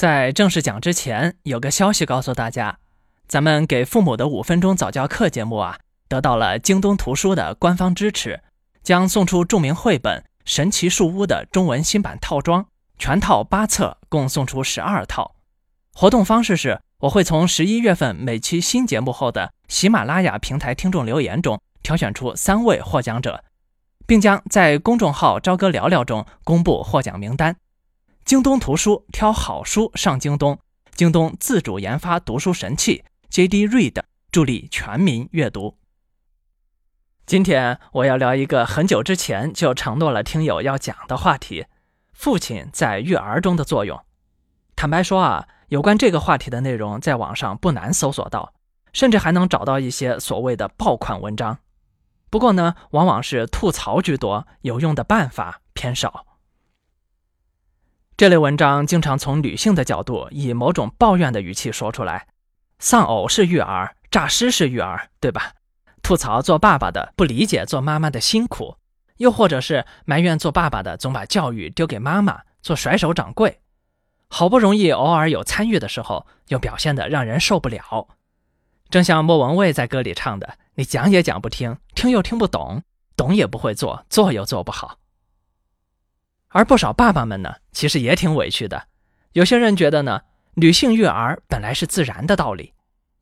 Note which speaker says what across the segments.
Speaker 1: 在正式讲之前，有个消息告诉大家，咱们给父母的五分钟早教课节目啊，得到了京东图书的官方支持，将送出著名绘本《神奇树屋》的中文新版套装，全套八册，共送出十二套。活动方式是，我会从十一月份每期新节目后的喜马拉雅平台听众留言中挑选出三位获奖者，并将在公众号“朝歌聊聊”中公布获奖名单。京东图书挑好书上京东，京东自主研发读书神器 JD Read，助力全民阅读。今天我要聊一个很久之前就承诺了听友要讲的话题：父亲在育儿中的作用。坦白说啊，有关这个话题的内容在网上不难搜索到，甚至还能找到一些所谓的爆款文章。不过呢，往往是吐槽居多，有用的办法偏少。这类文章经常从女性的角度，以某种抱怨的语气说出来：“丧偶是育儿，诈尸是育儿，对吧？”吐槽做爸爸的不理解做妈妈的辛苦，又或者是埋怨做爸爸的总把教育丢给妈妈，做甩手掌柜。好不容易偶尔有参与的时候，又表现得让人受不了。正像莫文蔚在歌里唱的：“你讲也讲不听，听又听不懂，懂也不会做，做又做不好。”而不少爸爸们呢，其实也挺委屈的。有些人觉得呢，女性育儿本来是自然的道理，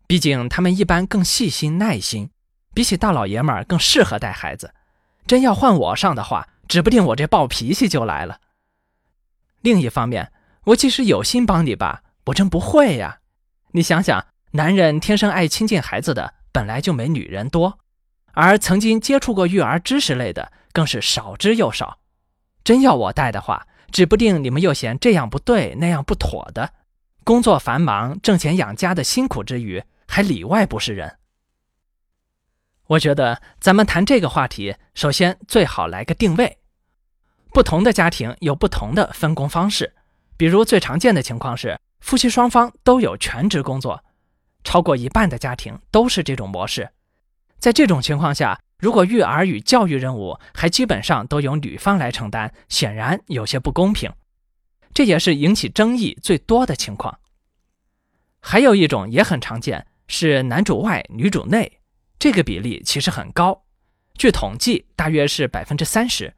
Speaker 1: 毕竟他们一般更细心耐心，比起大老爷们儿更适合带孩子。真要换我上的话，指不定我这暴脾气就来了。另一方面，我即使有心帮你吧，我真不会呀。你想想，男人天生爱亲近孩子的本来就没女人多，而曾经接触过育儿知识类的更是少之又少。真要我带的话，指不定你们又嫌这样不对那样不妥的。工作繁忙，挣钱养家的辛苦之余，还里外不是人。我觉得咱们谈这个话题，首先最好来个定位。不同的家庭有不同的分工方式，比如最常见的情况是夫妻双方都有全职工作，超过一半的家庭都是这种模式。在这种情况下。如果育儿与教育任务还基本上都由女方来承担，显然有些不公平，这也是引起争议最多的情况。还有一种也很常见，是男主外女主内，这个比例其实很高，据统计大约是百分之三十。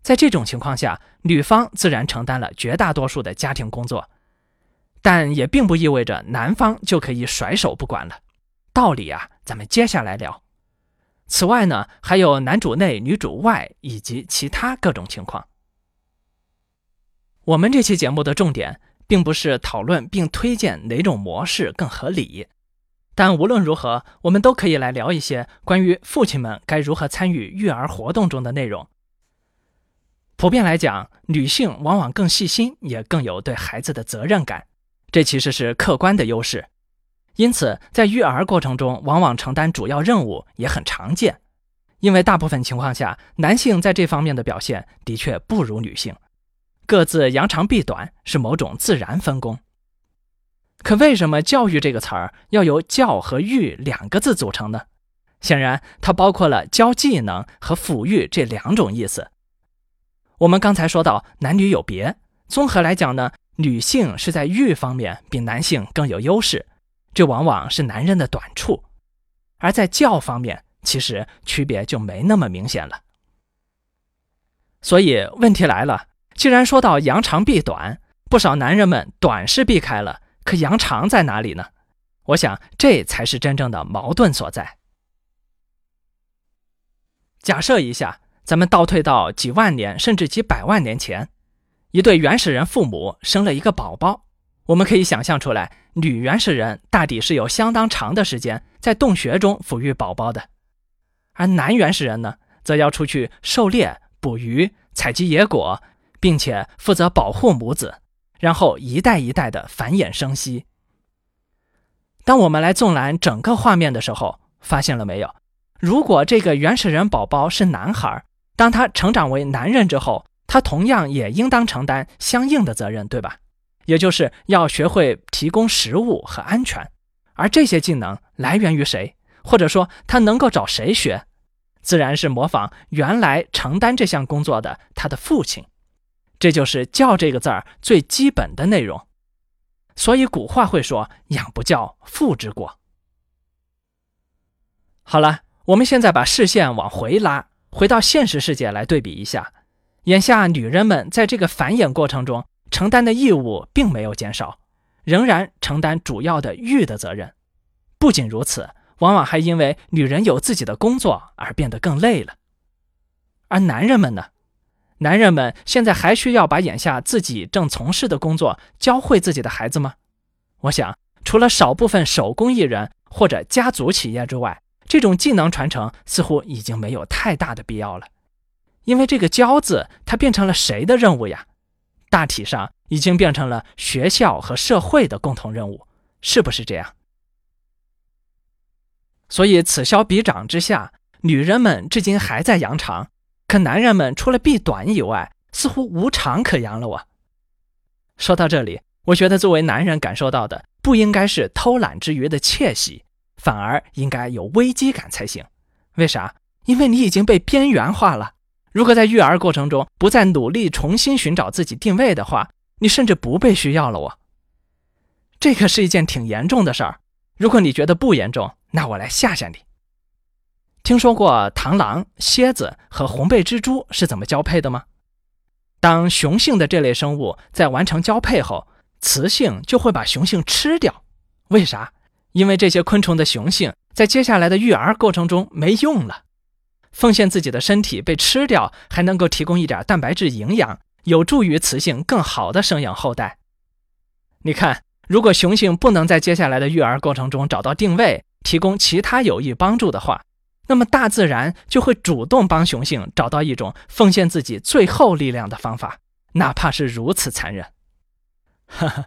Speaker 1: 在这种情况下，女方自然承担了绝大多数的家庭工作，但也并不意味着男方就可以甩手不管了。道理啊，咱们接下来聊。此外呢，还有男主内、女主外以及其他各种情况。我们这期节目的重点并不是讨论并推荐哪种模式更合理，但无论如何，我们都可以来聊一些关于父亲们该如何参与育儿活动中的内容。普遍来讲，女性往往更细心，也更有对孩子的责任感，这其实是客观的优势。因此，在育儿过程中，往往承担主要任务也很常见。因为大部分情况下，男性在这方面的表现的确不如女性，各自扬长避短是某种自然分工。可为什么“教育”这个词儿要由“教”和“育”两个字组成呢？显然，它包括了教技能和抚育这两种意思。我们刚才说到男女有别，综合来讲呢，女性是在育方面比男性更有优势。这往往是男人的短处，而在教方面，其实区别就没那么明显了。所以问题来了，既然说到扬长避短，不少男人们短是避开了，可扬长在哪里呢？我想这才是真正的矛盾所在。假设一下，咱们倒退到几万年甚至几百万年前，一对原始人父母生了一个宝宝。我们可以想象出来，女原始人大抵是有相当长的时间在洞穴中抚育宝宝的，而男原始人呢，则要出去狩猎、捕鱼、采集野果，并且负责保护母子，然后一代一代的繁衍生息。当我们来纵览整个画面的时候，发现了没有？如果这个原始人宝宝是男孩，当他成长为男人之后，他同样也应当承担相应的责任，对吧？也就是要学会提供食物和安全，而这些技能来源于谁，或者说他能够找谁学，自然是模仿原来承担这项工作的他的父亲。这就是“教”这个字儿最基本的内容。所以古话会说“养不教，父之过”。好了，我们现在把视线往回拉，回到现实世界来对比一下。眼下，女人们在这个繁衍过程中承担的义务并没有减少，仍然承担主要的育的责任。不仅如此，往往还因为女人有自己的工作而变得更累了。而男人们呢？男人们现在还需要把眼下自己正从事的工作教会自己的孩子吗？我想，除了少部分手工艺人或者家族企业之外，这种技能传承似乎已经没有太大的必要了，因为这个“教”字，它变成了谁的任务呀？大体上已经变成了学校和社会的共同任务，是不是这样？所以此消彼长之下，女人们至今还在扬长，可男人们除了避短以外，似乎无长可扬了。我说到这里，我觉得作为男人感受到的，不应该是偷懒之余的窃喜。反而应该有危机感才行，为啥？因为你已经被边缘化了。如果在育儿过程中不再努力重新寻找自己定位的话，你甚至不被需要了。我，这可是一件挺严重的事儿。如果你觉得不严重，那我来吓吓你。听说过螳螂、蝎子和红背蜘蛛是怎么交配的吗？当雄性的这类生物在完成交配后，雌性就会把雄性吃掉。为啥？因为这些昆虫的雄性在接下来的育儿过程中没用了，奉献自己的身体被吃掉，还能够提供一点蛋白质营养，有助于雌性更好的生养后代。你看，如果雄性不能在接下来的育儿过程中找到定位，提供其他有益帮助的话，那么大自然就会主动帮雄性找到一种奉献自己最后力量的方法，哪怕是如此残忍。哈哈，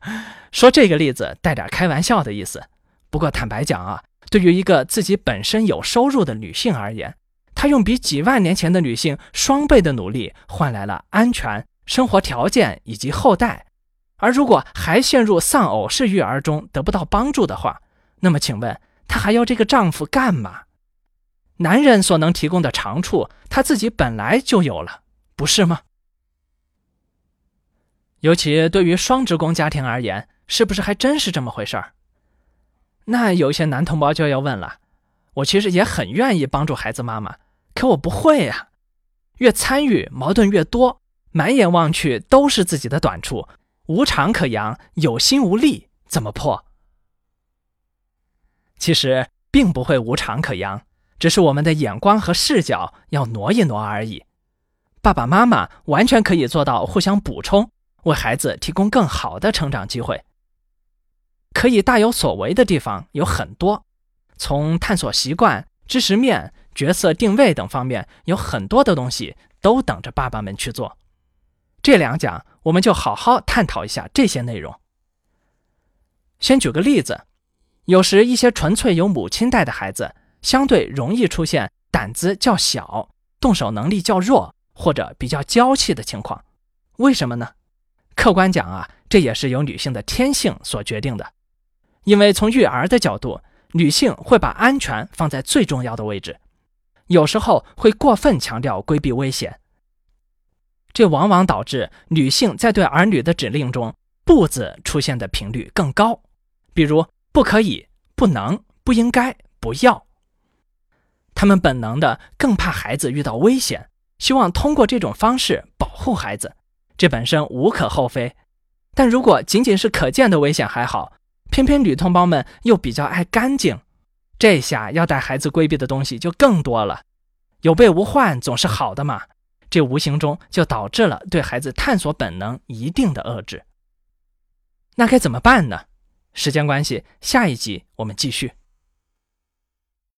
Speaker 1: 说这个例子带点开玩笑的意思。不过坦白讲啊，对于一个自己本身有收入的女性而言，她用比几万年前的女性双倍的努力换来了安全生活条件以及后代，而如果还陷入丧偶式育儿中得不到帮助的话，那么请问她还要这个丈夫干嘛？男人所能提供的长处，她自己本来就有了，不是吗？尤其对于双职工家庭而言，是不是还真是这么回事儿？那有些男同胞就要问了，我其实也很愿意帮助孩子妈妈，可我不会呀。越参与矛盾越多，满眼望去都是自己的短处，无常可扬，有心无力，怎么破？其实并不会无常可扬，只是我们的眼光和视角要挪一挪而已。爸爸妈妈完全可以做到互相补充，为孩子提供更好的成长机会。可以大有所为的地方有很多，从探索习惯、知识面、角色定位等方面，有很多的东西都等着爸爸们去做。这两讲我们就好好探讨一下这些内容。先举个例子，有时一些纯粹由母亲带的孩子，相对容易出现胆子较小、动手能力较弱或者比较娇气的情况。为什么呢？客观讲啊，这也是由女性的天性所决定的。因为从育儿的角度，女性会把安全放在最重要的位置，有时候会过分强调规避危险，这往往导致女性在对儿女的指令中“不”字出现的频率更高，比如不可以、不能、不应该、不要。他们本能的更怕孩子遇到危险，希望通过这种方式保护孩子，这本身无可厚非。但如果仅仅是可见的危险还好。偏偏女同胞们又比较爱干净，这下要带孩子规避的东西就更多了。有备无患总是好的嘛，这无形中就导致了对孩子探索本能一定的遏制。那该怎么办呢？时间关系，下一集我们继续。